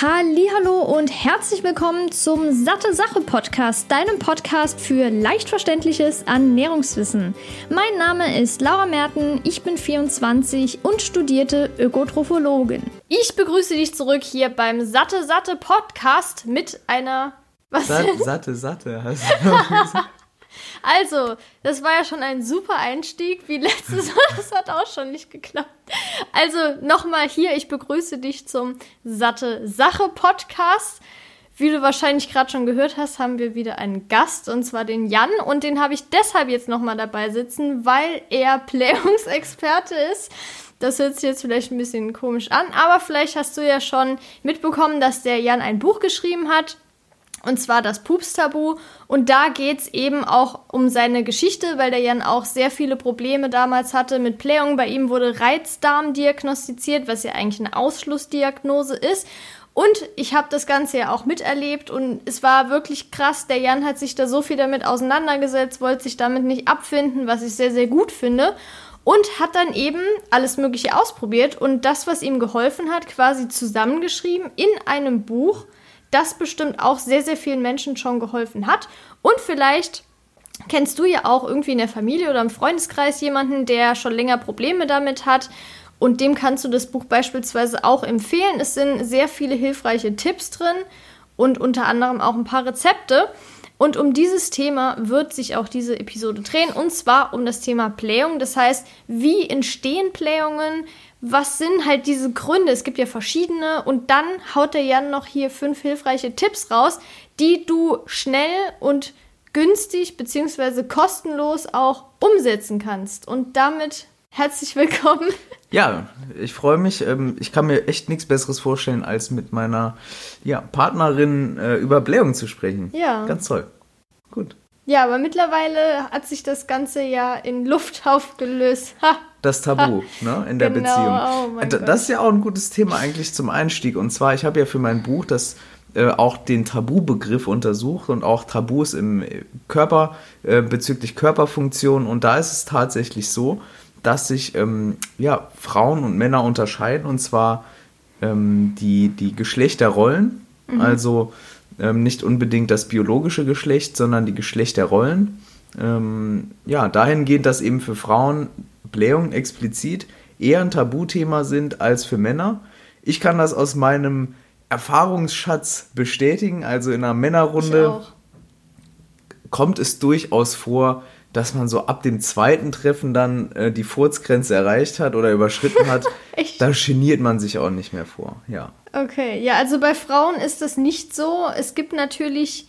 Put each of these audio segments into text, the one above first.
Hallo und herzlich willkommen zum Satte Sache Podcast, deinem Podcast für leicht verständliches Ernährungswissen. Mein Name ist Laura Merten, ich bin 24 und studierte Ökotrophologin. Ich begrüße dich zurück hier beim Satte Satte Podcast mit einer was? Satte Satte hast du Also, das war ja schon ein super Einstieg, wie letztes Mal. Das hat auch schon nicht geklappt. Also, nochmal hier, ich begrüße dich zum Satte Sache Podcast. Wie du wahrscheinlich gerade schon gehört hast, haben wir wieder einen Gast, und zwar den Jan. Und den habe ich deshalb jetzt nochmal dabei sitzen, weil er Playungsexperte ist. Das hört sich jetzt vielleicht ein bisschen komisch an, aber vielleicht hast du ja schon mitbekommen, dass der Jan ein Buch geschrieben hat und zwar das Pups-Tabu. Und da geht es eben auch um seine Geschichte, weil der Jan auch sehr viele Probleme damals hatte mit Blähungen. Bei ihm wurde Reizdarm diagnostiziert, was ja eigentlich eine Ausschlussdiagnose ist. Und ich habe das Ganze ja auch miterlebt und es war wirklich krass. Der Jan hat sich da so viel damit auseinandergesetzt, wollte sich damit nicht abfinden, was ich sehr, sehr gut finde. Und hat dann eben alles Mögliche ausprobiert und das, was ihm geholfen hat, quasi zusammengeschrieben in einem Buch das bestimmt auch sehr, sehr vielen Menschen schon geholfen hat. Und vielleicht kennst du ja auch irgendwie in der Familie oder im Freundeskreis jemanden, der schon länger Probleme damit hat. Und dem kannst du das Buch beispielsweise auch empfehlen. Es sind sehr viele hilfreiche Tipps drin und unter anderem auch ein paar Rezepte. Und um dieses Thema wird sich auch diese Episode drehen, und zwar um das Thema Blähung. Das heißt, wie entstehen Blähungen? Was sind halt diese Gründe? Es gibt ja verschiedene und dann haut der Jan noch hier fünf hilfreiche Tipps raus, die du schnell und günstig bzw. kostenlos auch umsetzen kannst. Und damit herzlich willkommen. Ja, ich freue mich. Ähm, ich kann mir echt nichts Besseres vorstellen, als mit meiner ja, Partnerin äh, über Blähung zu sprechen. Ja. Ganz toll. Gut. Ja, aber mittlerweile hat sich das Ganze ja in Luft aufgelöst. Ha das Tabu ne, in der genau. Beziehung. Oh das ist ja auch ein gutes Thema eigentlich zum Einstieg. Und zwar, ich habe ja für mein Buch das äh, auch den Tabubegriff untersucht und auch Tabus im Körper äh, bezüglich Körperfunktion. Und da ist es tatsächlich so, dass sich ähm, ja, Frauen und Männer unterscheiden. Und zwar ähm, die, die Geschlechterrollen. Mhm. Also ähm, nicht unbedingt das biologische Geschlecht, sondern die Geschlechterrollen. Ähm, ja, dahingehend, dass eben für Frauen Blähungen explizit eher ein Tabuthema sind als für Männer. Ich kann das aus meinem Erfahrungsschatz bestätigen. Also in einer Männerrunde kommt es durchaus vor, dass man so ab dem zweiten Treffen dann äh, die Furzgrenze erreicht hat oder überschritten hat. da geniert man sich auch nicht mehr vor, ja. Okay, ja, also bei Frauen ist das nicht so. Es gibt natürlich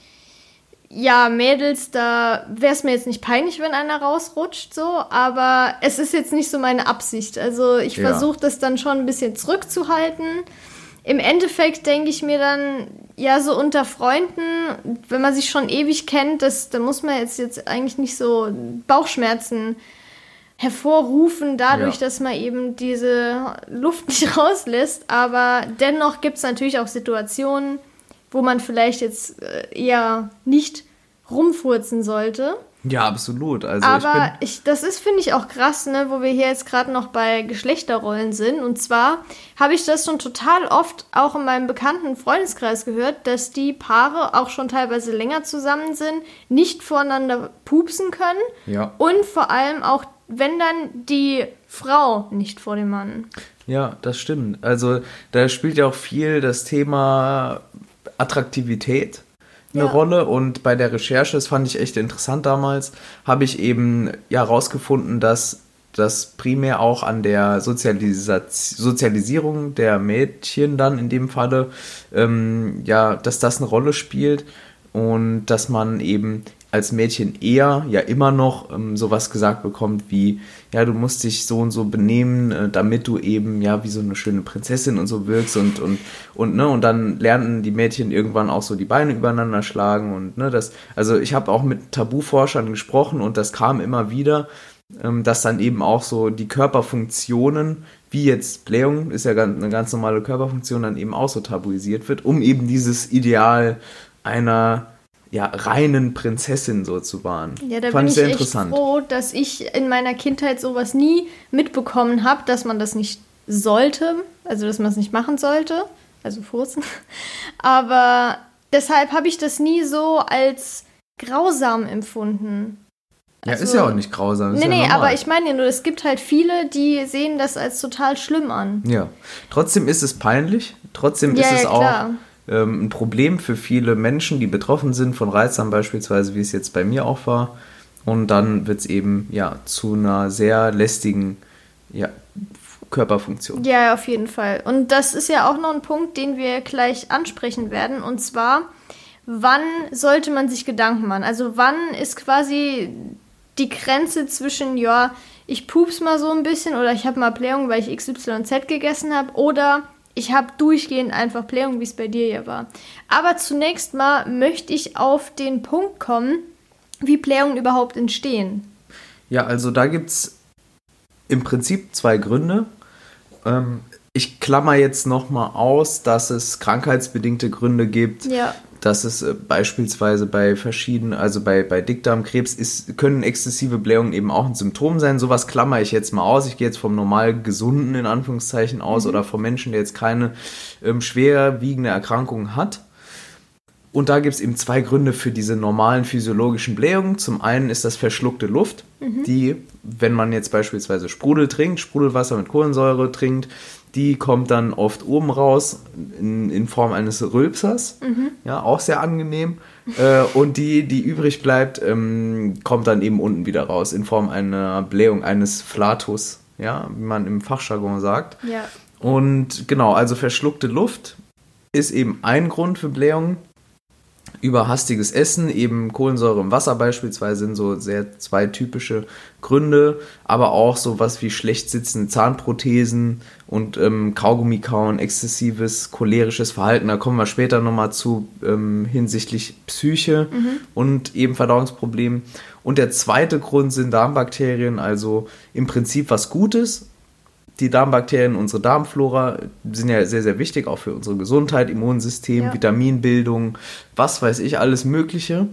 ja, Mädels, da wäre es mir jetzt nicht peinlich, wenn einer rausrutscht, so, aber es ist jetzt nicht so meine Absicht. Also ich ja. versuche das dann schon ein bisschen zurückzuhalten. Im Endeffekt denke ich mir dann, ja, so unter Freunden, wenn man sich schon ewig kennt, das, da muss man jetzt, jetzt eigentlich nicht so Bauchschmerzen hervorrufen, dadurch, ja. dass man eben diese Luft nicht rauslässt. Aber dennoch gibt es natürlich auch Situationen, wo man vielleicht jetzt äh, eher nicht rumfurzen sollte. Ja, absolut. Also Aber ich, ich das ist, finde ich, auch krass, ne, wo wir hier jetzt gerade noch bei Geschlechterrollen sind. Und zwar habe ich das schon total oft auch in meinem bekannten Freundeskreis gehört, dass die Paare auch schon teilweise länger zusammen sind, nicht voreinander pupsen können. Ja. Und vor allem auch, wenn dann die Frau nicht vor dem Mann. Ja, das stimmt. Also da spielt ja auch viel das Thema Attraktivität eine ja. Rolle und bei der Recherche, das fand ich echt interessant damals, habe ich eben ja rausgefunden, dass das primär auch an der Sozialisa Sozialisierung der Mädchen dann in dem Falle, ähm, ja, dass das eine Rolle spielt und dass man eben als Mädchen eher ja immer noch ähm, sowas gesagt bekommt wie, ja, du musst dich so und so benehmen, äh, damit du eben ja wie so eine schöne Prinzessin und so wirkst und, und, und, ne, und dann lernten die Mädchen irgendwann auch so die Beine übereinander schlagen und, ne, das, also ich habe auch mit Tabuforschern gesprochen und das kam immer wieder, ähm, dass dann eben auch so die Körperfunktionen, wie jetzt Blähung, ist ja eine ganz normale Körperfunktion, dann eben auch so tabuisiert wird, um eben dieses Ideal einer ja, reinen Prinzessin so zu wahren. Ja, da Fand bin ich sehr echt interessant. froh, dass ich in meiner Kindheit sowas nie mitbekommen habe, dass man das nicht sollte, also dass man es nicht machen sollte. also Furzen. Aber deshalb habe ich das nie so als grausam empfunden. Ja, also, ist ja auch nicht grausam. Nee, ja nee, aber ich meine ja nur, es gibt halt viele, die sehen das als total schlimm an. Ja. Trotzdem ist es peinlich. Trotzdem ja, ist es ja, auch ähm, ein Problem für viele Menschen, die betroffen sind von Reizern beispielsweise, wie es jetzt bei mir auch war. Und dann wird es eben ja zu einer sehr lästigen ja, Körperfunktion. Ja, auf jeden Fall. Und das ist ja auch noch ein Punkt, den wir gleich ansprechen werden. Und zwar, wann sollte man sich Gedanken machen? Also wann ist quasi die Grenze zwischen, ja, ich pups mal so ein bisschen oder ich habe mal Blähung, weil ich XYZ gegessen habe oder ich habe durchgehend einfach Blähung, wie es bei dir ja war. Aber zunächst mal möchte ich auf den Punkt kommen, wie Blähungen überhaupt entstehen. Ja, also da gibt es im Prinzip zwei Gründe. Ähm, ich klammer jetzt nochmal aus, dass es krankheitsbedingte Gründe gibt. Ja. Dass es äh, beispielsweise bei verschiedenen, also bei, bei Dickdarmkrebs ist, können exzessive Blähungen eben auch ein Symptom sein. Sowas klammer ich jetzt mal aus. Ich gehe jetzt vom normal gesunden in Anführungszeichen aus mhm. oder vom Menschen, der jetzt keine ähm, schwerwiegende Erkrankung hat. Und da gibt es eben zwei Gründe für diese normalen physiologischen Blähungen. Zum einen ist das verschluckte Luft, mhm. die, wenn man jetzt beispielsweise Sprudel trinkt, Sprudelwasser mit Kohlensäure trinkt, die kommt dann oft oben raus in, in Form eines Rülpsers. Mhm. Ja, auch sehr angenehm. äh, und die, die übrig bleibt, ähm, kommt dann eben unten wieder raus in Form einer Blähung, eines Flatus, ja, wie man im Fachjargon sagt. Ja. Und genau, also verschluckte Luft ist eben ein Grund für Blähungen über hastiges Essen, eben Kohlensäure im Wasser beispielsweise sind so sehr zwei typische Gründe, aber auch so was wie schlecht sitzende Zahnprothesen und ähm, Kaugummi kauen, exzessives cholerisches Verhalten, da kommen wir später nochmal zu ähm, hinsichtlich Psyche mhm. und eben Verdauungsproblemen. Und der zweite Grund sind Darmbakterien, also im Prinzip was Gutes, die Darmbakterien, unsere Darmflora sind ja sehr, sehr wichtig, auch für unsere Gesundheit, Immunsystem, ja. Vitaminbildung, was weiß ich, alles Mögliche.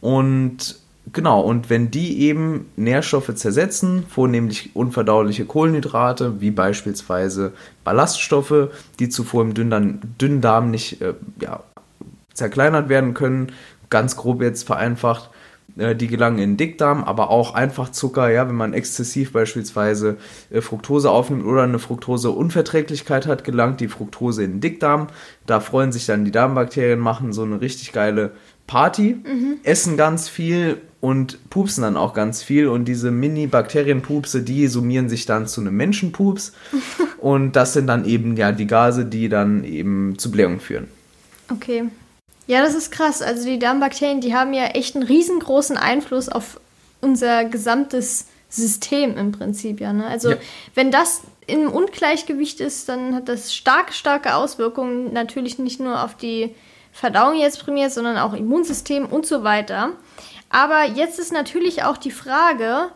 Und genau, und wenn die eben Nährstoffe zersetzen, vornehmlich unverdauliche Kohlenhydrate, wie beispielsweise Ballaststoffe, die zuvor im Dünndarm, Dünndarm nicht äh, ja, zerkleinert werden können, ganz grob jetzt vereinfacht, die gelangen in den Dickdarm, aber auch einfach Zucker, ja, wenn man exzessiv beispielsweise äh, Fructose aufnimmt oder eine Fructoseunverträglichkeit hat, gelangt die Fructose in den Dickdarm. Da freuen sich dann die Darmbakterien, machen so eine richtig geile Party, mhm. essen ganz viel und pupsen dann auch ganz viel. Und diese Mini-Bakterienpupse, die summieren sich dann zu einem Menschenpups. und das sind dann eben ja die Gase, die dann eben zu Blähung führen. Okay. Ja, das ist krass. Also die Darmbakterien, die haben ja echt einen riesengroßen Einfluss auf unser gesamtes System im Prinzip, ja. Ne? Also ja. wenn das im Ungleichgewicht ist, dann hat das starke, starke Auswirkungen natürlich nicht nur auf die Verdauung jetzt primär, sondern auch Immunsystem und so weiter. Aber jetzt ist natürlich auch die Frage,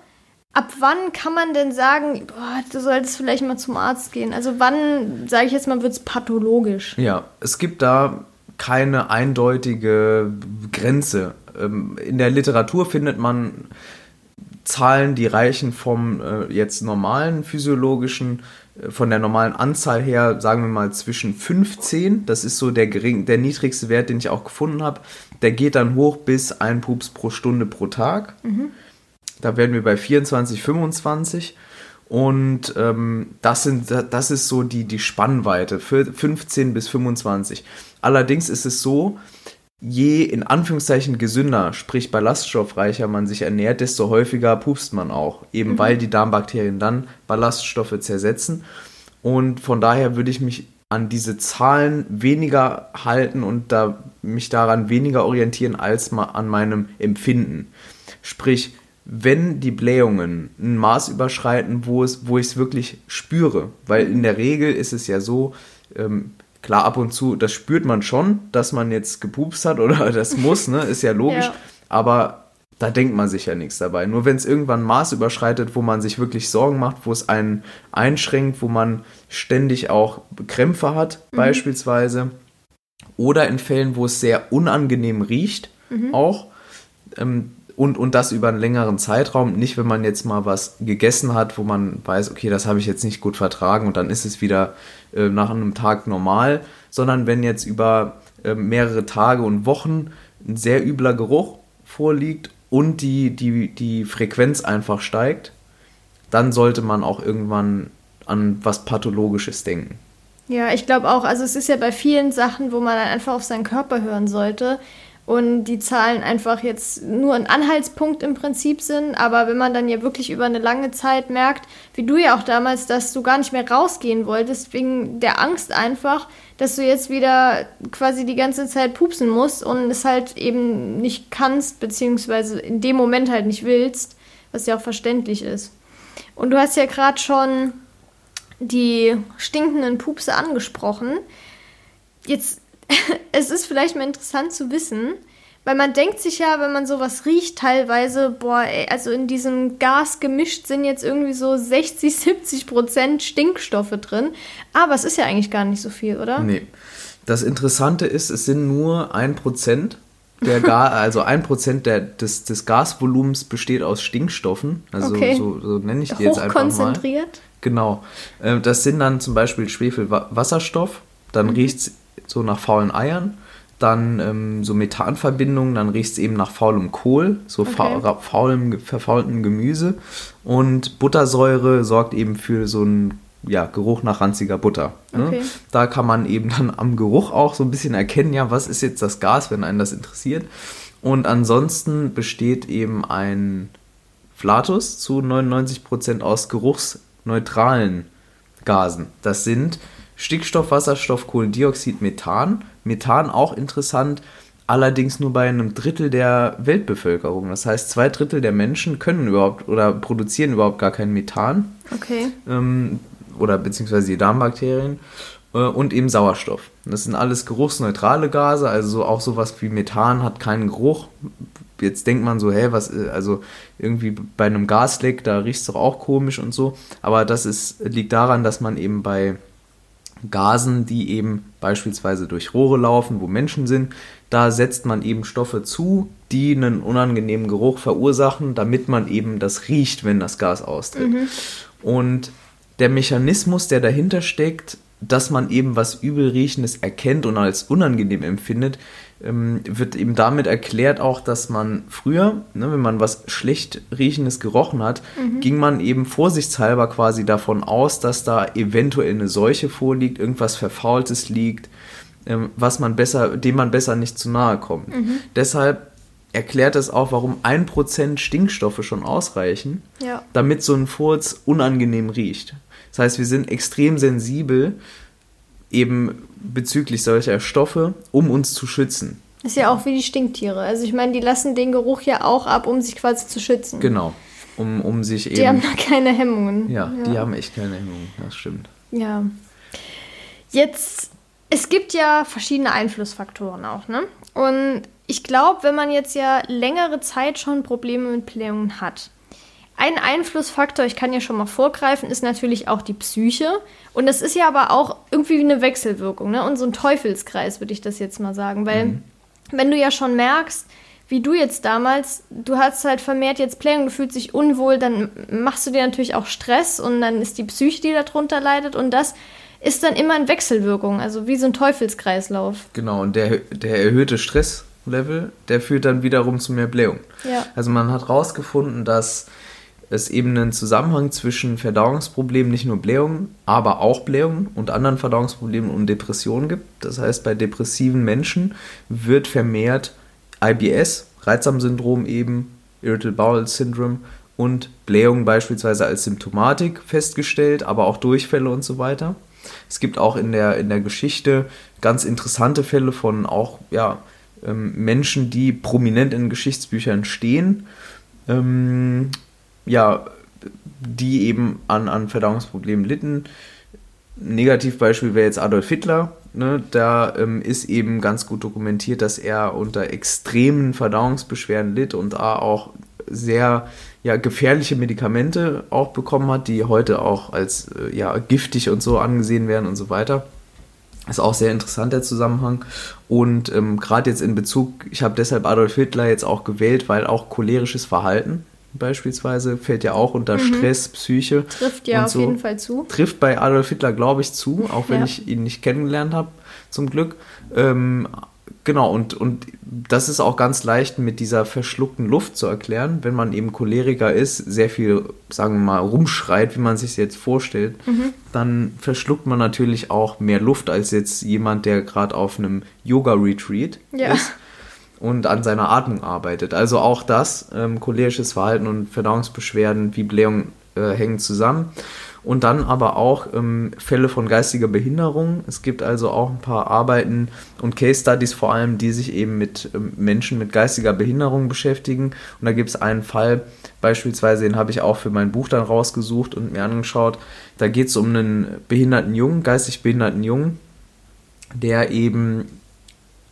ab wann kann man denn sagen, boah, du solltest vielleicht mal zum Arzt gehen? Also wann, sage ich jetzt mal, wird es pathologisch? Ja, es gibt da keine eindeutige Grenze. Ähm, in der Literatur findet man Zahlen, die reichen vom äh, jetzt normalen physiologischen, äh, von der normalen Anzahl her, sagen wir mal zwischen 15, das ist so der, gering, der niedrigste Wert, den ich auch gefunden habe, der geht dann hoch bis ein Pups pro Stunde pro Tag. Mhm. Da werden wir bei 24, 25. Und ähm, das, sind, das ist so die, die Spannweite, für 15 bis 25. Allerdings ist es so, je in Anführungszeichen gesünder, sprich ballaststoffreicher man sich ernährt, desto häufiger pupst man auch. Eben mhm. weil die Darmbakterien dann Ballaststoffe zersetzen. Und von daher würde ich mich an diese Zahlen weniger halten und da, mich daran weniger orientieren als mal an meinem Empfinden. Sprich, wenn die Blähungen ein Maß überschreiten, wo, es, wo ich es wirklich spüre. Weil in der Regel ist es ja so, ähm, klar, ab und zu, das spürt man schon, dass man jetzt gepupst hat oder das muss, ne? ist ja logisch. Ja. Aber da denkt man sich ja nichts dabei. Nur wenn es irgendwann ein Maß überschreitet, wo man sich wirklich Sorgen macht, wo es einen einschränkt, wo man ständig auch Krämpfe hat, mhm. beispielsweise, oder in Fällen, wo es sehr unangenehm riecht, mhm. auch, ähm, und, und das über einen längeren Zeitraum. Nicht, wenn man jetzt mal was gegessen hat, wo man weiß, okay, das habe ich jetzt nicht gut vertragen und dann ist es wieder äh, nach einem Tag normal, sondern wenn jetzt über äh, mehrere Tage und Wochen ein sehr übler Geruch vorliegt und die, die, die Frequenz einfach steigt, dann sollte man auch irgendwann an was Pathologisches denken. Ja, ich glaube auch. Also es ist ja bei vielen Sachen, wo man einfach auf seinen Körper hören sollte und die Zahlen einfach jetzt nur ein Anhaltspunkt im Prinzip sind. Aber wenn man dann ja wirklich über eine lange Zeit merkt, wie du ja auch damals, dass du gar nicht mehr rausgehen wolltest, wegen der Angst einfach, dass du jetzt wieder quasi die ganze Zeit pupsen musst und es halt eben nicht kannst, beziehungsweise in dem Moment halt nicht willst, was ja auch verständlich ist. Und du hast ja gerade schon die stinkenden Pupse angesprochen. Jetzt, es ist vielleicht mal interessant zu wissen, weil man denkt sich ja, wenn man sowas riecht, teilweise, boah, ey, also in diesem Gas gemischt sind jetzt irgendwie so 60, 70 Prozent Stinkstoffe drin. Aber es ist ja eigentlich gar nicht so viel, oder? Nee. Das Interessante ist, es sind nur ein Prozent der Gar, also ein Prozent des, des Gasvolumens besteht aus Stinkstoffen. Also okay. so, so nenne ich die jetzt einfach mal. konzentriert. Genau. Ähm, das sind dann zum Beispiel Schwefelwasserstoff, dann mhm. riecht es so nach faulen Eiern, dann ähm, so Methanverbindungen, dann riecht es eben nach faulem Kohl, so okay. faulem, verfaultem Gemüse und Buttersäure sorgt eben für so einen ja, Geruch nach ranziger Butter. Ne? Okay. Da kann man eben dann am Geruch auch so ein bisschen erkennen, ja, was ist jetzt das Gas, wenn einen das interessiert. Und ansonsten besteht eben ein Flatus zu 99% aus geruchsneutralen Gasen. Das sind Stickstoff, Wasserstoff, Kohlendioxid, Methan. Methan auch interessant, allerdings nur bei einem Drittel der Weltbevölkerung. Das heißt, zwei Drittel der Menschen können überhaupt oder produzieren überhaupt gar kein Methan. Okay. Ähm, oder beziehungsweise die Darmbakterien äh, und eben Sauerstoff. Das sind alles geruchsneutrale Gase, also so, auch sowas wie Methan hat keinen Geruch. Jetzt denkt man so, hä, was, äh, also irgendwie bei einem Gasleck, da riecht es doch auch komisch und so. Aber das ist, liegt daran, dass man eben bei Gasen, die eben beispielsweise durch Rohre laufen, wo Menschen sind, da setzt man eben Stoffe zu, die einen unangenehmen Geruch verursachen, damit man eben das riecht, wenn das Gas austritt. Mhm. Und der Mechanismus, der dahinter steckt, dass man eben was Übelriechendes erkennt und als unangenehm empfindet, ähm, wird eben damit erklärt auch, dass man früher, ne, wenn man was schlecht riechendes gerochen hat, mhm. ging man eben vorsichtshalber quasi davon aus, dass da eventuell eine Seuche vorliegt, irgendwas Verfaultes liegt, ähm, was man besser, dem man besser nicht zu nahe kommt. Mhm. Deshalb erklärt es auch, warum ein Prozent Stinkstoffe schon ausreichen, ja. damit so ein Furz unangenehm riecht. Das heißt, wir sind extrem sensibel eben bezüglich solcher Stoffe, um uns zu schützen. Ist ja auch wie die Stinktiere. Also ich meine, die lassen den Geruch ja auch ab, um sich quasi zu schützen. Genau. Um, um sich die eben. Die haben da keine Hemmungen. Ja, ja, die haben echt keine Hemmungen. Das stimmt. Ja. Jetzt, es gibt ja verschiedene Einflussfaktoren auch, ne? Und ich glaube, wenn man jetzt ja längere Zeit schon Probleme mit Blähungen hat, ein Einflussfaktor, ich kann ja schon mal vorgreifen, ist natürlich auch die Psyche. Und das ist ja aber auch irgendwie eine Wechselwirkung, ne? Und so ein Teufelskreis, würde ich das jetzt mal sagen. Weil, mhm. wenn du ja schon merkst, wie du jetzt damals, du hast halt vermehrt jetzt Pläne du fühlst dich unwohl, dann machst du dir natürlich auch Stress und dann ist die Psyche, die darunter leidet. Und das ist dann immer in Wechselwirkung, also wie so ein Teufelskreislauf. Genau, und der, der erhöhte Stresslevel, der führt dann wiederum zu mehr Blähung. Ja. Also man hat herausgefunden, dass es eben einen Zusammenhang zwischen Verdauungsproblemen, nicht nur Blähungen, aber auch Blähungen und anderen Verdauungsproblemen und Depressionen gibt. Das heißt, bei depressiven Menschen wird vermehrt IBS, Reizdarmsyndrom eben, Irritable Bowel Syndrome und Blähungen beispielsweise als Symptomatik festgestellt, aber auch Durchfälle und so weiter. Es gibt auch in der, in der Geschichte ganz interessante Fälle von auch ja, ähm, Menschen, die prominent in Geschichtsbüchern stehen. Ähm, ja, die eben an, an Verdauungsproblemen litten. Negativbeispiel wäre jetzt Adolf Hitler. Ne? Da ähm, ist eben ganz gut dokumentiert, dass er unter extremen Verdauungsbeschwerden litt und da auch sehr ja, gefährliche Medikamente auch bekommen hat, die heute auch als äh, ja, giftig und so angesehen werden und so weiter. Ist auch sehr interessant der Zusammenhang. Und ähm, gerade jetzt in Bezug, ich habe deshalb Adolf Hitler jetzt auch gewählt, weil auch cholerisches Verhalten beispielsweise fällt ja auch unter mhm. Stress, Psyche. Trifft ja auf so. jeden Fall zu. Trifft bei Adolf Hitler, glaube ich, zu, auch wenn ja. ich ihn nicht kennengelernt habe, zum Glück. Ähm, Genau, und, und das ist auch ganz leicht mit dieser verschluckten Luft zu erklären, wenn man eben Choleriker ist, sehr viel, sagen wir mal, rumschreit, wie man sich jetzt vorstellt, mhm. dann verschluckt man natürlich auch mehr Luft als jetzt jemand, der gerade auf einem Yoga-Retreat ja. ist und an seiner Atmung arbeitet. Also auch das, ähm, cholerisches Verhalten und Verdauungsbeschwerden wie Blähung äh, hängen zusammen und dann aber auch ähm, Fälle von geistiger Behinderung. Es gibt also auch ein paar Arbeiten und Case Studies vor allem, die sich eben mit ähm, Menschen mit geistiger Behinderung beschäftigen. Und da gibt es einen Fall, beispielsweise, den habe ich auch für mein Buch dann rausgesucht und mir angeschaut. Da geht es um einen behinderten Jungen, geistig behinderten Jungen, der eben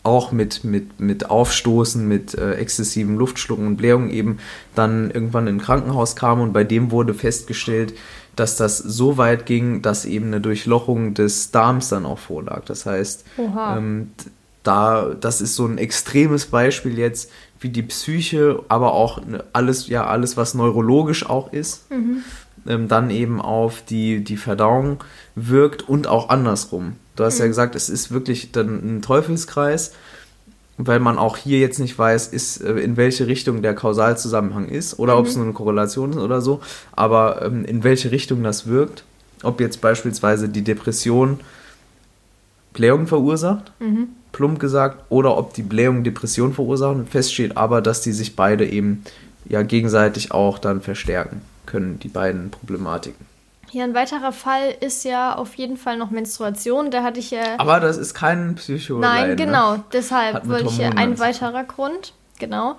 auch mit, mit, mit Aufstoßen, mit äh, exzessivem Luftschlucken und Blähungen eben dann irgendwann in ein Krankenhaus kam und bei dem wurde festgestellt, dass das so weit ging, dass eben eine Durchlochung des Darms dann auch vorlag. Das heißt, ähm, da, das ist so ein extremes Beispiel jetzt, wie die Psyche, aber auch alles, ja, alles, was neurologisch auch ist, mhm. ähm, dann eben auf die, die Verdauung wirkt und auch andersrum. Du hast mhm. ja gesagt, es ist wirklich dann ein Teufelskreis weil man auch hier jetzt nicht weiß, ist, äh, in welche Richtung der Kausalzusammenhang ist oder mhm. ob es nur eine Korrelation ist oder so, aber ähm, in welche Richtung das wirkt, ob jetzt beispielsweise die Depression Blähung verursacht, mhm. plump gesagt, oder ob die Blähung Depression verursachen. Fest steht aber, dass die sich beide eben ja gegenseitig auch dann verstärken können, die beiden Problematiken. Ja, ein weiterer Fall ist ja auf jeden Fall noch Menstruation. Da hatte ich ja. Aber das ist kein Psycho. Nein, ne? genau. Ne? Deshalb wollte ich ja ein weiterer Grund. Genau.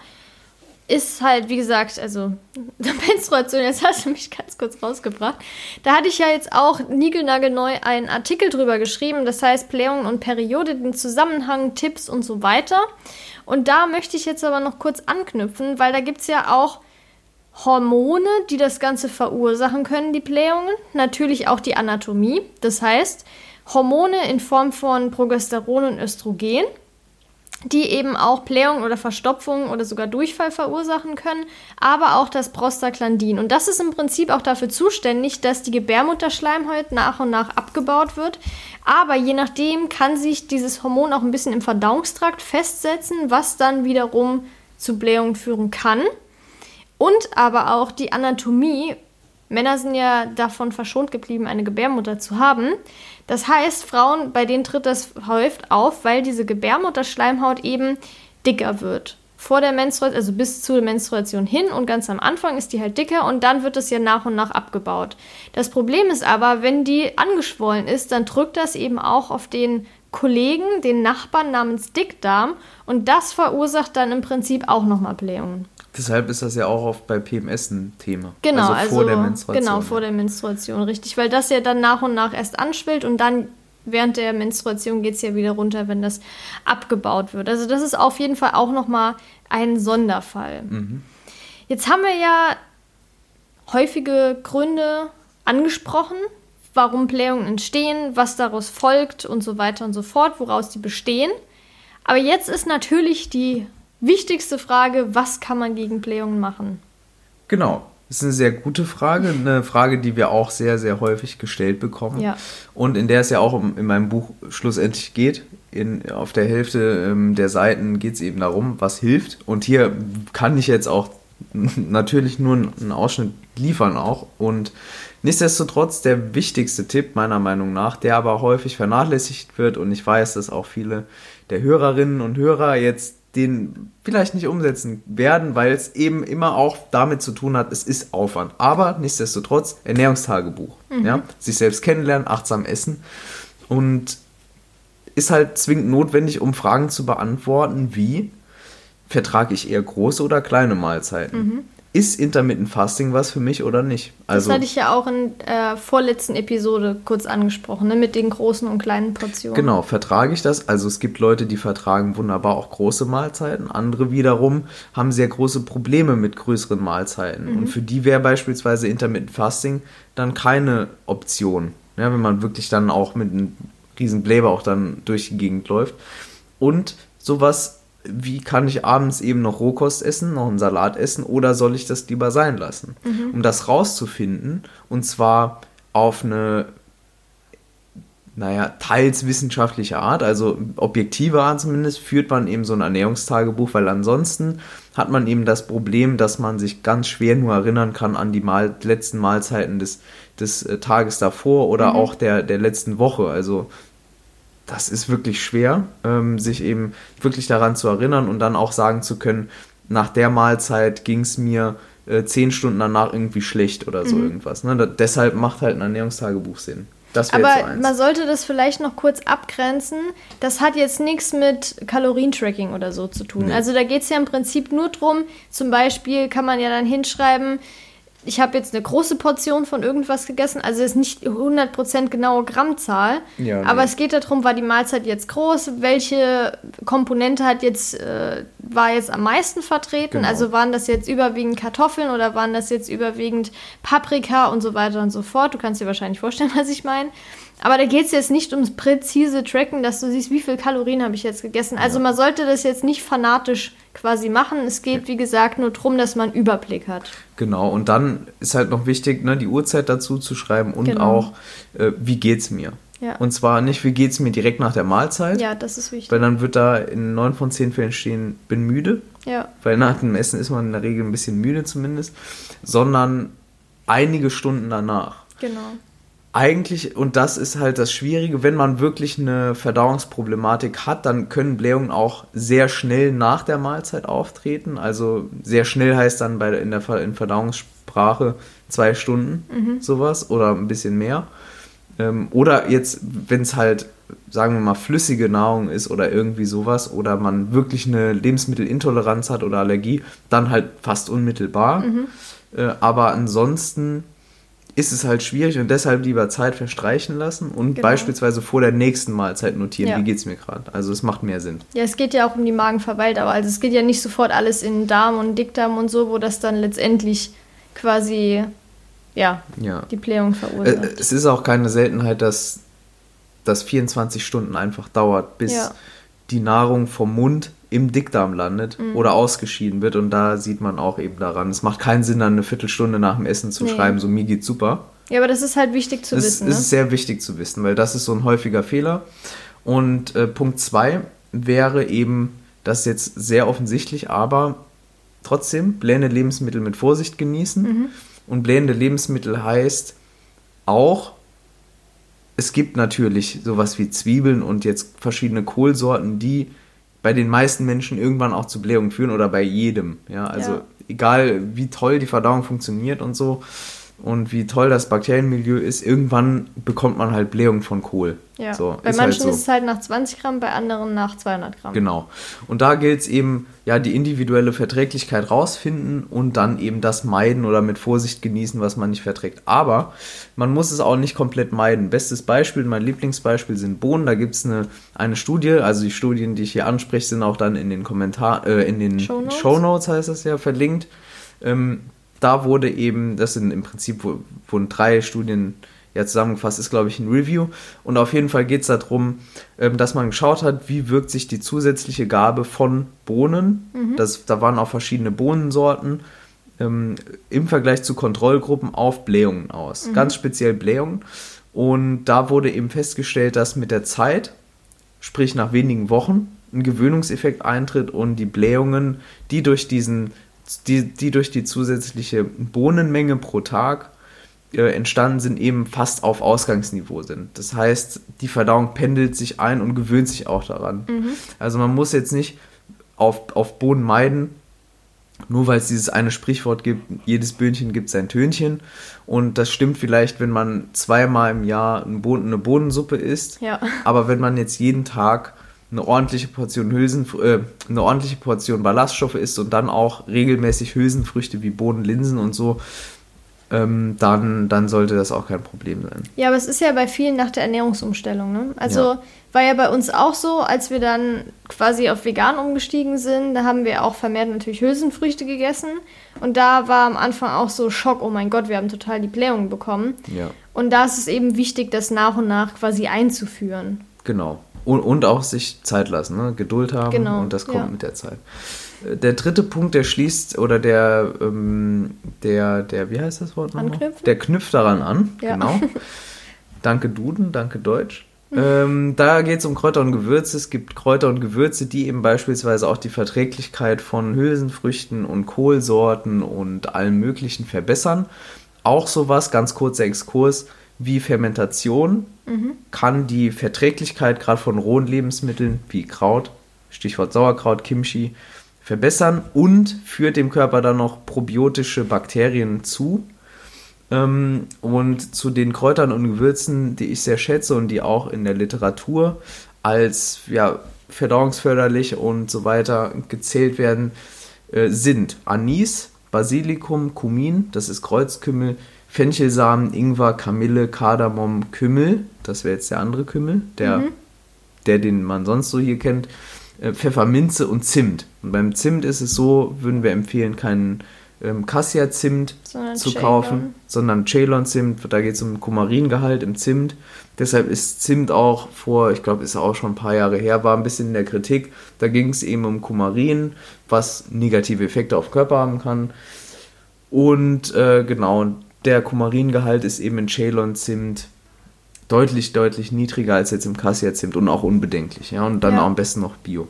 Ist halt, wie gesagt, also Menstruation, jetzt hast du mich ganz kurz rausgebracht. Da hatte ich ja jetzt auch niegelnagelneu einen Artikel drüber geschrieben. Das heißt, Blähungen und Periode, den Zusammenhang, Tipps und so weiter. Und da möchte ich jetzt aber noch kurz anknüpfen, weil da gibt es ja auch Hormone, die das Ganze verursachen können, die Blähungen. Natürlich auch die Anatomie. Das heißt, Hormone in Form von Progesteron und Östrogen, die eben auch Blähungen oder Verstopfungen oder sogar Durchfall verursachen können, aber auch das Prostaglandin. Und das ist im Prinzip auch dafür zuständig, dass die Gebärmutterschleimhaut nach und nach abgebaut wird. Aber je nachdem kann sich dieses Hormon auch ein bisschen im Verdauungstrakt festsetzen, was dann wiederum zu Blähungen führen kann. Und aber auch die Anatomie. Männer sind ja davon verschont geblieben, eine Gebärmutter zu haben. Das heißt, Frauen, bei denen tritt das häufig auf, weil diese Gebärmutterschleimhaut eben dicker wird. Vor der Menstruation, also bis zur Menstruation hin und ganz am Anfang ist die halt dicker und dann wird es ja nach und nach abgebaut. Das Problem ist aber, wenn die angeschwollen ist, dann drückt das eben auch auf den Kollegen, den Nachbarn namens Dickdarm und das verursacht dann im Prinzip auch nochmal Blähungen. Deshalb ist das ja auch oft bei PMS ein Thema. Genau, also vor also, der Menstruation. Genau, vor der Menstruation, richtig. Weil das ja dann nach und nach erst anschwillt und dann während der Menstruation geht es ja wieder runter, wenn das abgebaut wird. Also das ist auf jeden Fall auch nochmal ein Sonderfall. Mhm. Jetzt haben wir ja häufige Gründe angesprochen, warum Blähungen entstehen, was daraus folgt und so weiter und so fort, woraus die bestehen. Aber jetzt ist natürlich die wichtigste Frage, was kann man gegen Blähungen machen? Genau. Das ist eine sehr gute Frage, eine Frage, die wir auch sehr, sehr häufig gestellt bekommen. Ja. Und in der es ja auch in meinem Buch schlussendlich geht. In, auf der Hälfte ähm, der Seiten geht es eben darum, was hilft. Und hier kann ich jetzt auch natürlich nur einen Ausschnitt liefern auch. Und nichtsdestotrotz der wichtigste Tipp meiner Meinung nach, der aber häufig vernachlässigt wird. Und ich weiß, dass auch viele der Hörerinnen und Hörer jetzt den vielleicht nicht umsetzen werden, weil es eben immer auch damit zu tun hat, es ist Aufwand. Aber nichtsdestotrotz Ernährungstagebuch. Mhm. Ja? Sich selbst kennenlernen, achtsam essen und ist halt zwingend notwendig, um Fragen zu beantworten, wie vertrage ich eher große oder kleine Mahlzeiten? Mhm ist Intermittent Fasting was für mich oder nicht? Also, das hatte ich ja auch in der äh, vorletzten Episode kurz angesprochen, ne, mit den großen und kleinen Portionen. Genau, vertrage ich das? Also es gibt Leute, die vertragen wunderbar auch große Mahlzeiten, andere wiederum haben sehr große Probleme mit größeren Mahlzeiten. Mhm. Und für die wäre beispielsweise Intermittent Fasting dann keine Option. Ja, wenn man wirklich dann auch mit riesen Blähbauch dann durch die Gegend läuft. Und sowas, wie kann ich abends eben noch Rohkost essen, noch einen Salat essen oder soll ich das lieber sein lassen? Um das rauszufinden und zwar auf eine naja, teils wissenschaftliche Art, also objektive Art zumindest, führt man eben so ein Ernährungstagebuch, weil ansonsten hat man eben das Problem, dass man sich ganz schwer nur erinnern kann an die Mahl letzten Mahlzeiten des, des äh, Tages davor oder Mhm. auch der, der letzten Woche. Also das ist wirklich schwer, ähm, sich eben wirklich daran zu erinnern und dann auch sagen zu können, nach der Mahlzeit ging es mir äh, zehn Stunden danach irgendwie schlecht oder Mhm. so irgendwas. Ne? Da, deshalb macht halt ein Ernährungstagebuch Sinn. Das wäre jetzt so Aber eins. man sollte das vielleicht noch kurz abgrenzen. Das hat jetzt nichts mit Kalorientracking oder so zu tun. Nee. Also da geht es ja im Prinzip nur drum, zum Beispiel kann man ja dann hinschreiben, ich habe jetzt eine große Portion von irgendwas gegessen, also ist nicht 100% genaue Grammzahl, Ja, nee. aber es geht darum, war die Mahlzeit jetzt groß, welche Komponente hat jetzt, äh, war jetzt am meisten vertreten, Genau. also waren das jetzt überwiegend Kartoffeln oder waren das jetzt überwiegend Paprika und so weiter und so fort. Du kannst dir wahrscheinlich vorstellen, was ich meine. Aber da geht es jetzt nicht ums präzise Tracken, dass du siehst, wie viel Kalorien habe ich jetzt gegessen. Also man sollte das jetzt nicht fanatisch quasi machen. Es geht, wie gesagt, nur darum, dass man einen Überblick hat. Genau, und dann ist halt noch wichtig, ne, die Uhrzeit dazu zu schreiben und Genau. auch, äh, wie geht's mir. Ja. Und zwar nicht, wie geht's mir direkt nach der Mahlzeit, Ja, das ist wichtig. weil dann wird da in neun von zehn Fällen stehen, bin müde, Ja, weil nach dem Essen ist man in der Regel ein bisschen müde zumindest, sondern einige Stunden danach. genau. Eigentlich, und das ist halt das Schwierige, wenn man wirklich eine Verdauungsproblematik hat, dann können Blähungen auch sehr schnell nach der Mahlzeit auftreten. Also sehr schnell heißt dann bei, in der in Verdauungssprache zwei Stunden sowas oder ein bisschen mehr. Ähm, oder jetzt, wenn es halt, sagen wir mal, flüssige Nahrung ist oder irgendwie sowas oder man wirklich eine Lebensmittelintoleranz hat oder Allergie, dann halt fast unmittelbar. Äh, aber ansonsten ist es halt schwierig und deshalb lieber Zeit verstreichen lassen und Genau. beispielsweise vor der nächsten Mahlzeit notieren, Ja. wie geht's mir gerade. Also es macht mehr Sinn. Ja, es geht ja auch um die Magenverweildauer. Also es geht ja nicht sofort alles in Darm und Dickdarm und so, wo das dann letztendlich quasi, ja, Ja. die Blähung Äh, verursacht. es ist auch keine Seltenheit, dass das 24 Stunden einfach dauert, bis Ja. die Nahrung vom Mund im Dickdarm landet Mhm. oder ausgeschieden wird. Und da sieht man auch eben daran, es macht keinen Sinn, dann eine Viertelstunde nach dem Essen zu Nee. schreiben, so mir geht's super. Ja, aber das ist halt wichtig zu Das wissen. ist Ne? sehr wichtig zu wissen, weil das ist so ein häufiger Fehler. Und äh, Punkt 2 wäre eben, das ist jetzt sehr offensichtlich, aber trotzdem blähende Lebensmittel mit Vorsicht genießen. Mhm. Und blähende Lebensmittel heißt auch, es gibt natürlich sowas wie Zwiebeln und jetzt verschiedene Kohlsorten, die bei den meisten Menschen irgendwann auch zu Blähungen führen oder bei jedem. Ja, also Ja. egal wie toll die Verdauung funktioniert und so und wie toll das Bakterienmilieu ist, irgendwann bekommt man halt Blähungen von Kohl. Ja. So, bei ist halt manchen so. ist es halt nach 20 Gramm, bei anderen nach 200 Gramm. Genau. Und da gilt es eben, ja, die individuelle Verträglichkeit rausfinden und dann eben das meiden oder mit Vorsicht genießen, was man nicht verträgt. Aber man muss es auch nicht komplett meiden. Bestes Beispiel, mein Lieblingsbeispiel sind Bohnen. Da gibt es eine, eine Studie, also die Studien, die ich hier anspreche, sind auch dann in den Kommentar, äh, in den Shownotes? Shownotes heißt das ja, verlinkt. Ähm, da wurde eben, das sind im Prinzip wurden drei Studien ja zusammengefasst, ist glaube ich ein Review. Und auf jeden Fall geht es darum, ähm, dass man geschaut hat, wie wirkt sich die zusätzliche Gabe von Bohnen, das, da waren auch verschiedene Bohnensorten, ähm, im Vergleich zu Kontrollgruppen auf Blähungen aus. Ganz speziell Blähungen. Und da wurde eben festgestellt, dass mit der Zeit, sprich nach wenigen Wochen, ein Gewöhnungseffekt eintritt und die Blähungen, die durch diesen, die, die durch die zusätzliche Bohnenmenge pro Tag äh, entstanden sind, eben fast auf Ausgangsniveau sind. Das heißt, die Verdauung pendelt sich ein und gewöhnt sich auch daran. Also man muss jetzt nicht auf, auf Bohnen meiden, nur weil es dieses eine Sprichwort gibt, jedes Böhnchen gibt sein Tönchen. Und das stimmt vielleicht, wenn man zweimal im Jahr eine Bohnensuppe isst. Ja. Aber wenn man jetzt jeden Tag eine ordentliche Portion Hülsen, äh, eine ordentliche Portion Ballaststoffe isst und dann auch regelmäßig Hülsenfrüchte wie Bohnen, Linsen und so, ähm, dann, dann sollte das auch kein Problem sein. Ja, aber es ist ja bei vielen nach der Ernährungsumstellung. Ne? Also Ja. war ja bei uns auch so, als wir dann quasi auf vegan umgestiegen sind, da haben wir auch vermehrt natürlich Hülsenfrüchte gegessen. Und da war am Anfang auch so Schock, oh mein Gott, wir haben total die Blähung bekommen. Ja, Und da ist es eben wichtig, das nach und nach quasi einzuführen. genau. Und, und auch sich Zeit lassen, ne? Geduld haben Genau, und das kommt ja. mit der Zeit. Äh, Der dritte Punkt, der schließt, oder der, ähm, der, der, wie heißt das Wort nochmal? Anknüpfen? Der knüpft daran an, Ja. genau. danke Duden, danke Deutsch. Ähm, da geht es um Kräuter und Gewürze. Es gibt Kräuter und Gewürze, die eben beispielsweise auch die Verträglichkeit von Hülsenfrüchten und Kohlsorten und allem Möglichen verbessern. Auch sowas, ganz kurzer Exkurs, wie Fermentation kann die Verträglichkeit gerade von rohen Lebensmitteln wie Kraut, Stichwort Sauerkraut, Kimchi, verbessern und führt dem Körper dann noch probiotische Bakterien zu. Ähm, und zu den Kräutern und Gewürzen, die ich sehr schätze und die auch in der Literatur als ja, verdauungsförderlich und so weiter gezählt werden, äh, sind Anis, Basilikum, Kumin, das ist Kreuzkümmel, Fenchelsamen, Ingwer, Kamille, Kardamom, Kümmel, das wäre jetzt der andere Kümmel, der, der den man sonst so hier kennt, äh, Pfefferminze und Zimt. Und beim Zimt ist es so, würden wir empfehlen, keinen ähm, Cassia-Zimt zu Ceylon. kaufen, sondern Ceylon-Zimt. Da geht es um Kumaringehalt im Zimt. Deshalb ist Zimt auch vor, ich glaube, ist auch schon ein paar Jahre her, war ein bisschen in der Kritik. Da ging es eben um Kumarin, was negative Effekte auf den Körper haben kann. Und äh, genau, der Kumaringehalt ist eben in Ceylon-Zimt deutlich, deutlich niedriger als jetzt im Cassia-Zimt und auch unbedenklich. Ja? Und dann Ja. am besten noch Bio.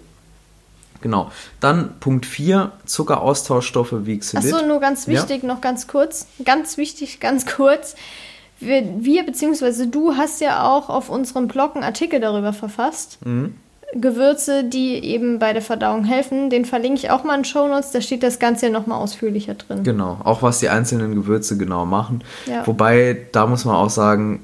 Genau. Dann Punkt 4, Zuckeraustauschstoffe wie Xylit. Achso, nur ganz Ja. wichtig, noch ganz kurz. Ganz wichtig, ganz kurz. Wir, wir beziehungsweise du hast ja auch auf unserem Blog einen Artikel darüber verfasst. Mhm. Gewürze, die eben bei der Verdauung helfen. Den verlinke ich auch mal in den Shownotes. Da steht das Ganze ja nochmal ausführlicher drin. Genau, auch was die einzelnen Gewürze genau machen. Ja. Wobei, da muss man auch sagen,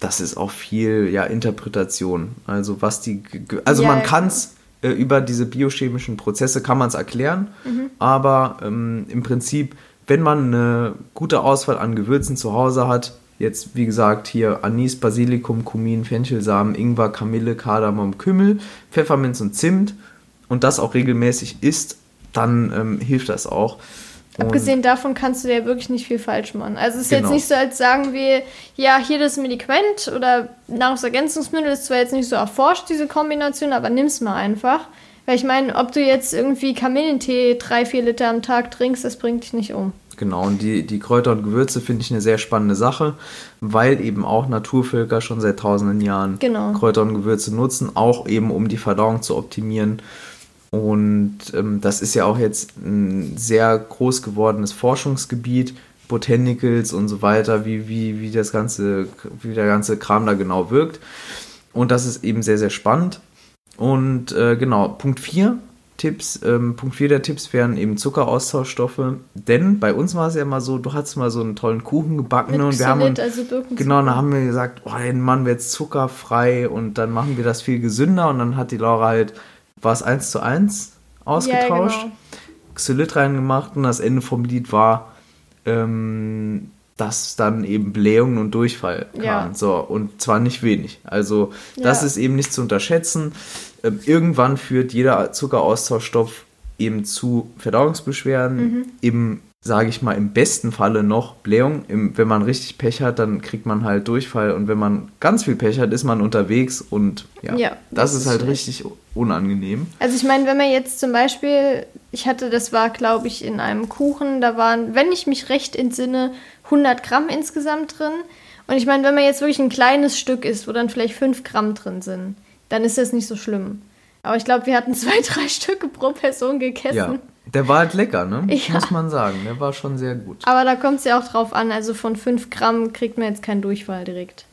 das ist auch viel ja, Interpretation. Also was die, also Ja, man ja, kann es äh, über diese biochemischen Prozesse kann man es erklären, Mhm. aber ähm, im Prinzip, wenn man eine gute Auswahl an Gewürzen zu Hause hat, jetzt wie gesagt hier Anis, Basilikum, Kumin, Fenchelsamen, Ingwer, Kamille, Kardamom, Kümmel, Pfefferminz und Zimt und das auch regelmäßig isst, dann ähm, hilft das auch. Und- Abgesehen davon kannst du ja wirklich nicht viel falsch machen. Also es ist jetzt Genau. nicht so, als sagen wir, ja, hier das Medikament oder Nahrungsergänzungsmittel ist zwar jetzt nicht so erforscht, diese Kombination, aber nimm's mal einfach. Weil ich meine, ob du jetzt irgendwie Kamillentee drei, vier Liter am Tag trinkst, das bringt dich nicht um. Genau, und die, die Kräuter und Gewürze finde ich eine sehr spannende Sache, weil eben auch Naturvölker schon seit tausenden Jahren Genau. Kräuter und Gewürze nutzen, auch eben um die Verdauung zu optimieren. Und ähm, das ist ja auch jetzt ein sehr groß gewordenes Forschungsgebiet, Botanicals und so weiter, wie, wie, wie das ganze, wie der ganze Kram da genau wirkt. Und das ist eben sehr, sehr spannend. Und äh, genau, Punkt 4 Tipps, ähm, Punkt 4 der Tipps wären eben Zuckeraustauschstoffe. Denn bei uns war es ja mal so, du hattest mal so einen tollen Kuchen gebacken Mit ne, und wir haben Xylit, uns, also genau, dann haben wir gesagt, oh, den machen wir jetzt zuckerfrei und dann machen wir das viel gesünder und dann hat die Laura halt, war es 1 zu 1 ausgetauscht, Ja, genau. Xylit reingemacht und das Ende vom Lied war, ähm, dass dann eben Blähungen und Durchfall kam. Ja. So, und zwar nicht wenig. Also, das Ja. ist eben nicht zu unterschätzen. Ähm, irgendwann führt jeder Zuckeraustauschstoff eben zu Verdauungsbeschwerden. Mhm. Im, sage ich mal, im besten Falle noch Blähung. Im, wenn man richtig Pech hat, dann kriegt man halt Durchfall. Und wenn man ganz viel Pech hat, ist man unterwegs und ja, Ja, das, das ist ist halt schlecht. richtig unangenehm. Also ich meine, wenn man jetzt zum Beispiel, ich hatte, das war glaube ich in einem Kuchen, da waren, wenn ich mich recht entsinne, 100 Gramm insgesamt drin. Und ich meine, wenn man jetzt wirklich ein kleines Stück isst, wo dann vielleicht 5 Gramm drin sind, dann ist das nicht so schlimm. Aber ich glaube, wir hatten zwei, drei Stücke pro Person gegessen. Ja, der war halt lecker, ne? Ja. Muss man sagen. Der war schon sehr gut. Aber da kommt es ja auch drauf an, also von 5 Gramm kriegt man jetzt keinen Durchfall direkt.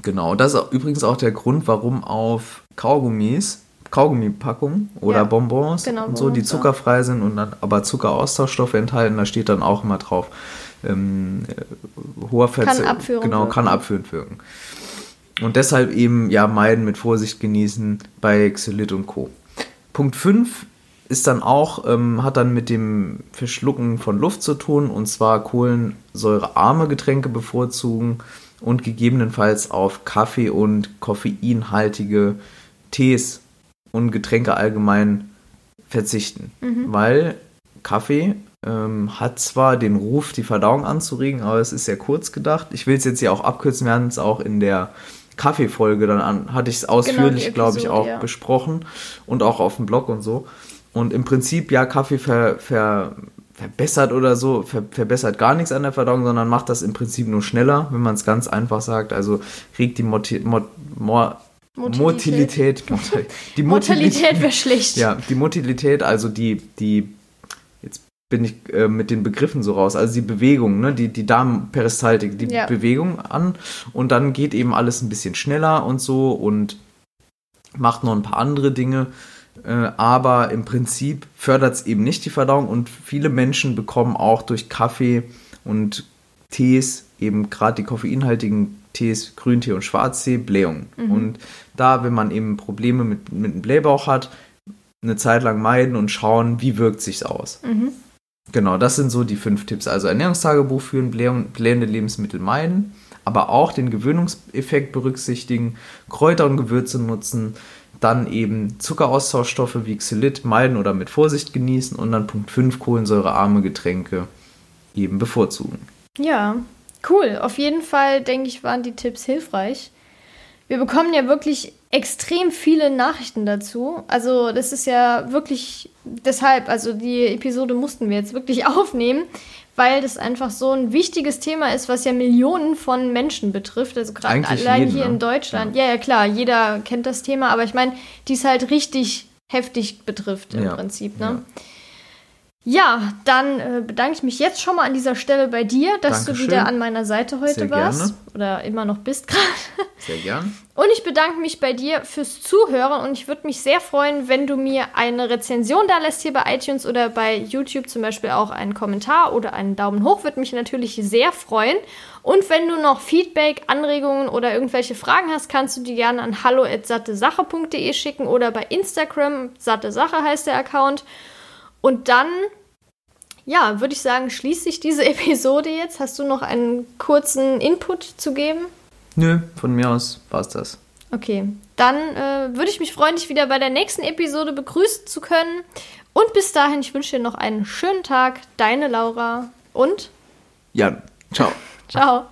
Genau, das ist übrigens auch der Grund, warum auf Kaugummis, Kaugummipackungen oder Ja, Bonbons genau, und so, die zuckerfrei sind und dann aber Zuckeraustauschstoffe enthalten, da steht dann auch immer drauf, ähm, äh, hoher Verzehr, abführend genau, kann abführend wirken. Und deshalb eben ja meiden, mit Vorsicht genießen bei Xylit und Co. Punkt 5 ist dann auch, ähm, hat dann mit dem Verschlucken von Luft zu tun und zwar kohlensäurearme Getränke bevorzugen und gegebenenfalls auf Kaffee und koffeinhaltige Tees und Getränke allgemein verzichten. Mhm. Weil Kaffee ähm, hat zwar den Ruf, die Verdauung anzuregen, aber es ist sehr kurz gedacht. Ich will es jetzt hier auch abkürzen, wir haben es auch in der Kaffeefolge dann an, hatte ich es ausführlich, genau, glaube ich, auch ja. besprochen und auch auf dem Blog und so. Und im Prinzip, ja, Kaffee ver, ver, verbessert oder so, ver, verbessert gar nichts an der Verdauung, sondern macht das im Prinzip nur schneller, wenn man es ganz einfach sagt. Also regt die Moti Mot Mor Motilität. Motilität. Die Motilität wäre schlecht. Ja, die Motilität, also die, die, bin ich äh, mit den Begriffen so raus, also die Bewegung, ne, die, die Darmperistaltik, die ja. Bewegung an und dann geht eben alles ein bisschen schneller und so und macht noch ein paar andere Dinge äh, aber im Prinzip fördert es eben nicht die Verdauung und viele Menschen bekommen auch durch Kaffee und Tees, eben gerade die koffeinhaltigen Tees, Grüntee und Schwarztee, Blähungen. Mhm. Und da, wenn man eben Probleme mit, mit dem Blähbauch hat, eine Zeit lang meiden und schauen, wie wirkt sich's aus. Mhm. Genau, das sind so die fünf Tipps. Also Ernährungstagebuch führen, blähende Lebensmittel meiden, aber auch den Gewöhnungseffekt berücksichtigen, Kräuter und Gewürze nutzen, dann eben Zuckeraustauschstoffe wie Xylit meiden oder mit Vorsicht genießen und dann Punkt 5 kohlensäurearme Getränke eben bevorzugen. Ja, cool. Auf jeden Fall, denke ich, waren die Tipps hilfreich. Wir bekommen ja wirklich extrem viele Nachrichten dazu. Also das ist ja wirklich deshalb, also die Episode mussten wir jetzt wirklich aufnehmen, weil das einfach so ein wichtiges Thema ist, was ja Millionen von Menschen betrifft. Also gerade allein jeden, hier in ne? Deutschland. Ja. ja. ja, klar, jeder kennt das Thema, aber ich meine, die es halt richtig heftig betrifft im ja. Prinzip. Ne? Ja. Ja, dann äh, bedanke ich mich jetzt schon mal an dieser Stelle bei dir, dass Dankeschön. du wieder an meiner Seite heute Sehr warst. Gerne. Oder immer noch bist gerade. Sehr gern. Und ich bedanke mich bei dir fürs Zuhören und ich würde mich sehr freuen, wenn du mir eine Rezension da lässt hier bei iTunes oder bei YouTube zum Beispiel auch einen Kommentar oder einen Daumen hoch. Würde mich natürlich sehr freuen. Und wenn du noch Feedback, Anregungen oder irgendwelche Fragen hast, kannst du die gerne an hallo.sattesache.de schicken oder bei Instagram, satte Sache heißt der Account. Und dann, ja, würde ich sagen, schließt sich diese Episode jetzt. Hast du noch einen kurzen Input zu geben? Nö, von mir aus war es das. Okay, dann äh, würde ich mich freuen, dich wieder bei der nächsten Episode begrüßen zu können. Und bis dahin, ich wünsche dir noch einen schönen Tag. Deine Laura und Jan. Ciao. Ciao.